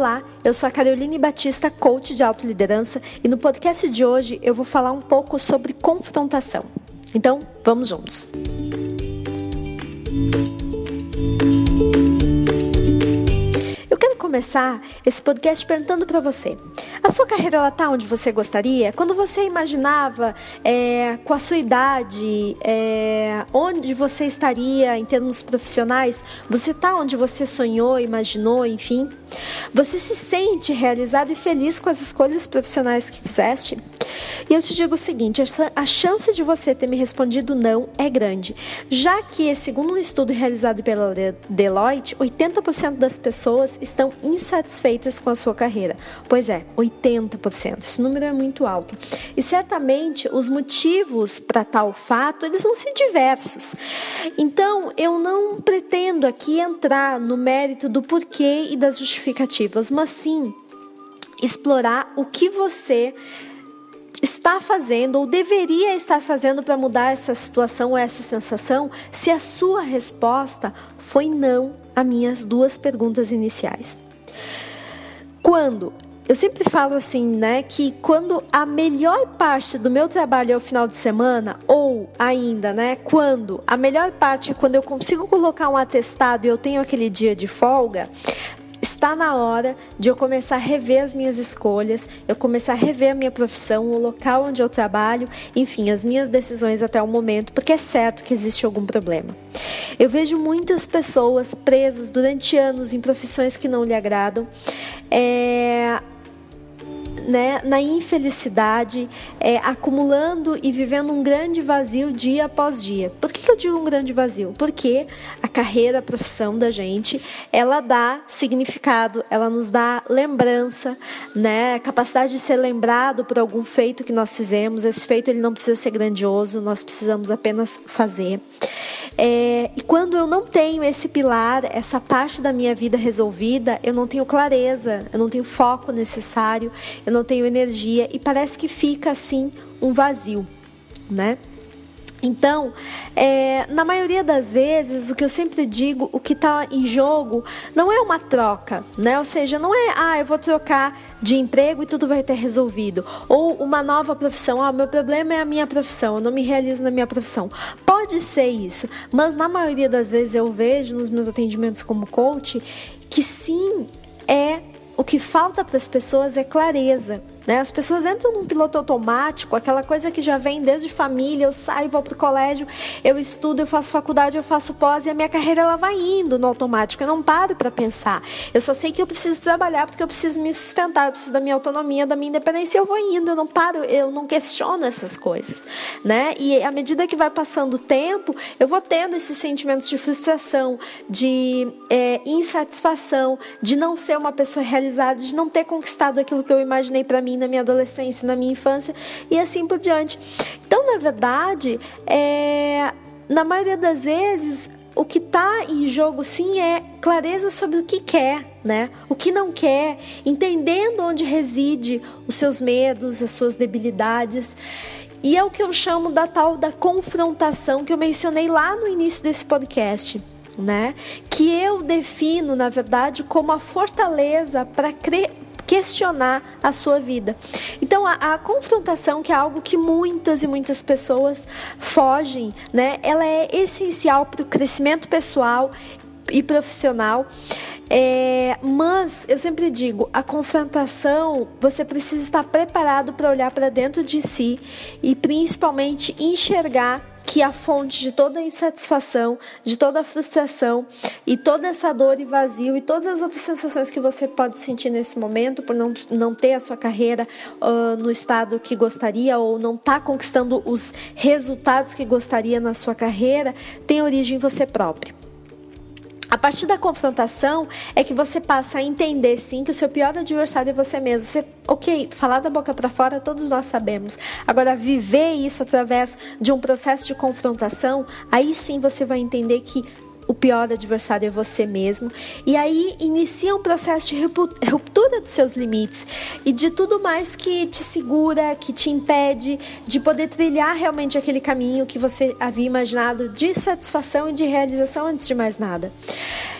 Olá, eu sou a Caroline Batista, coach de autoliderança, e no podcast de hoje eu vou falar um pouco sobre confrontação. Então, vamos juntos. Eu começar esse podcast perguntando para você: a sua carreira ela tá onde você gostaria? Quando você imaginava é, com a sua idade, é, onde você estaria em termos profissionais? Você tá onde você sonhou, imaginou, enfim? Você se sente realizado e feliz com as escolhas profissionais que fizeste? E eu te digo o seguinte: a chance de você ter me respondido não é grande, já que, segundo um estudo realizado pela Deloitte, 80% das pessoas estão insatisfeitas com a sua carreira. Pois é, 80%. Esse número é muito alto. E certamente os motivos para tal fato, eles vão ser diversos. Então, eu não pretendo aqui entrar no mérito do porquê e das justificativas, mas sim explorar o que você está fazendo ou deveria estar fazendo para mudar essa situação ou essa sensação se a sua resposta foi não a minhas duas perguntas iniciais. Quando eu sempre falo assim, né, que quando a melhor parte do meu trabalho é o final de semana, ou ainda, né, quando a melhor parte é quando eu consigo colocar um atestado e eu tenho aquele dia de folga, está na hora de eu começar a rever as minhas escolhas, eu começar a rever a minha profissão, o local onde eu trabalho, enfim, as minhas decisões até o momento, porque é certo que existe algum problema. Eu vejo muitas pessoas presas durante anos em profissões que não lhe agradam. É, né, na infelicidade, é, acumulando e vivendo um grande vazio dia após dia. Por que, que eu digo um grande vazio? Porque a carreira, a profissão da gente, ela dá significado, ela nos dá lembrança, né, capacidade de ser lembrado por algum feito que nós fizemos. Esse feito ele não precisa ser grandioso, nós precisamos apenas fazer. É, e quando eu não tenho esse pilar, essa parte da minha vida resolvida, eu não tenho clareza, eu não tenho foco necessário, eu não tenho energia e parece que fica assim um vazio, né? Então, é, na maioria das vezes, o que eu sempre digo, o que está em jogo não é uma troca, né? Ou seja, não é, ah, eu vou trocar de emprego e tudo vai ter resolvido. Ou uma nova profissão, ah, meu problema é a minha profissão, eu não me realizo na minha profissão. Pode ser isso, mas na maioria das vezes eu vejo nos meus atendimentos como coach que sim, é o que falta para as pessoas é clareza. Né? As pessoas entram num piloto automático, aquela coisa que já vem desde família, eu saio, vou para o colégio, eu estudo, eu faço faculdade, eu faço pós e a minha carreira ela vai indo no automático. Eu não paro para pensar. Eu só sei que eu preciso trabalhar porque eu preciso me sustentar, eu preciso da minha autonomia, da minha independência. Eu vou indo, eu não paro, eu não questiono essas coisas, né? E à medida que vai passando o tempo, eu vou tendo esses sentimentos de frustração, de é, insatisfação, de não ser uma pessoa realizada, de não ter conquistado aquilo que eu imaginei para mim na minha adolescência, na minha infância e assim por diante. Então, na verdade, é, na maioria das vezes, o que está em jogo sim é clareza sobre o que quer, né? O que não quer, entendendo onde reside os seus medos, as suas debilidades. E é o que eu chamo da tal da confrontação que eu mencionei lá no início desse podcast. Né? Que eu defino, na verdade, como a fortaleza para questionar a sua vida. Então, a, a, confrontação, que é algo que muitas e muitas pessoas fogem, né? Ela é essencial para o crescimento pessoal e profissional. É, mas eu sempre digo, a confrontação você precisa estar preparado para olhar para dentro de si e principalmente enxergar que a fonte de toda a insatisfação, de toda a frustração e toda essa dor e vazio e todas as outras sensações que você pode sentir nesse momento por não, não ter a sua carreira uh, no estado que gostaria ou não estar tá conquistando os resultados que gostaria na sua carreira, tem origem em você próprio. A partir da confrontação é que você passa a entender sim que o seu pior adversário é você mesmo. Você, ok, falar da boca para fora todos nós sabemos. Agora viver isso através de um processo de confrontação, aí sim você vai entender que o pior adversário é você mesmo. E aí inicia um processo de ruptura dos seus limites e de tudo mais que te segura, que te impede de poder trilhar realmente aquele caminho que você havia imaginado de satisfação e de realização antes de mais nada.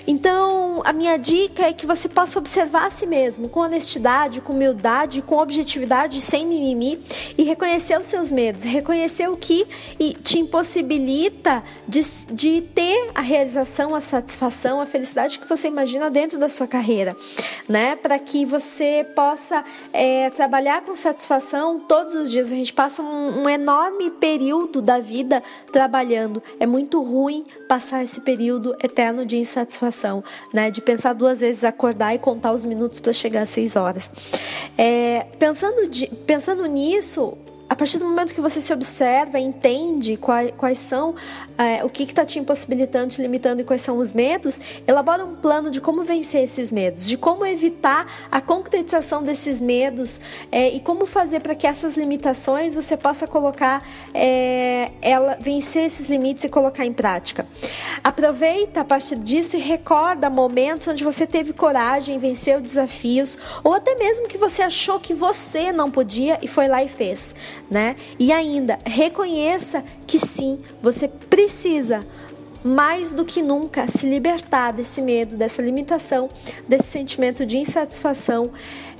Então, a minha dica é que você possa observar a si mesmo com honestidade, com humildade, com objetividade, sem mimimi e reconhecer os seus medos, reconhecer o que te impossibilita de, de ter a realização, a satisfação, a felicidade que você imagina dentro da sua carreira, né? Para que você possa é, trabalhar com satisfação todos os dias. A gente passa um, um enorme período da vida trabalhando. É muito ruim passar esse período eterno de insatisfação, né? De pensar duas vezes, acordar e contar os minutos para chegar às seis horas. É, pensando, de, pensando nisso, a partir do momento que você se observa, entende quais, quais são é, o que está te impossibilitando, te limitando e quais são os medos, elabora um plano de como vencer esses medos, de como evitar a concretização desses medos é, e como fazer para que essas limitações você possa colocar, é, ela, vencer esses limites e colocar em prática. Aproveita a partir disso e recorda momentos onde você teve coragem, venceu desafios ou até mesmo que você achou que você não podia e foi lá e fez né? E ainda, reconheça que sim, você precisa mais do que nunca se libertar desse medo, dessa limitação, desse sentimento de insatisfação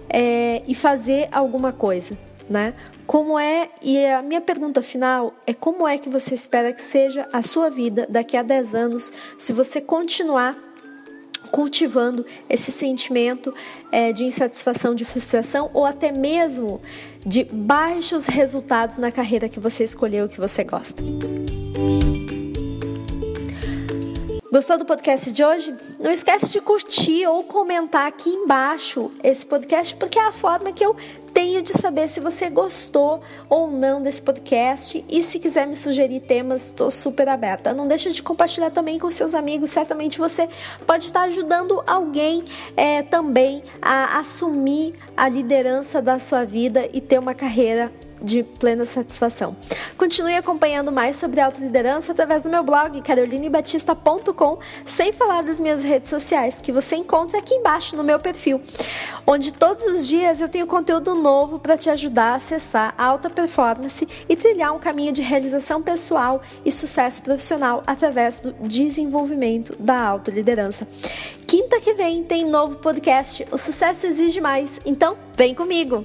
é, e fazer alguma coisa, né? Como é, e a minha pergunta final é como é que você espera que seja a sua vida daqui a 10 anos se você continuar cultivando esse sentimento é, de insatisfação, de frustração ou até mesmo de baixos resultados na carreira que você escolheu, que você gosta. Gostou do podcast de hoje? Não esquece de curtir ou comentar aqui embaixo esse podcast, porque é a forma que eu tenho de saber se você gostou ou não desse podcast. E se quiser me sugerir temas, estou super aberta. Não deixe de compartilhar também com seus amigos. Certamente você pode estar ajudando alguém é, também a assumir a liderança da sua vida e ter uma carreira de plena satisfação. Continue acompanhando mais sobre autoliderança através do meu blog carolinebatista.com, sem falar das minhas redes sociais, que você encontra aqui embaixo no meu perfil, onde todos os dias eu tenho conteúdo novo para te ajudar a acessar a alta performance e trilhar um caminho de realização pessoal e sucesso profissional através do desenvolvimento da autoliderança. Quinta que vem tem novo podcast. O sucesso exige mais, então vem comigo!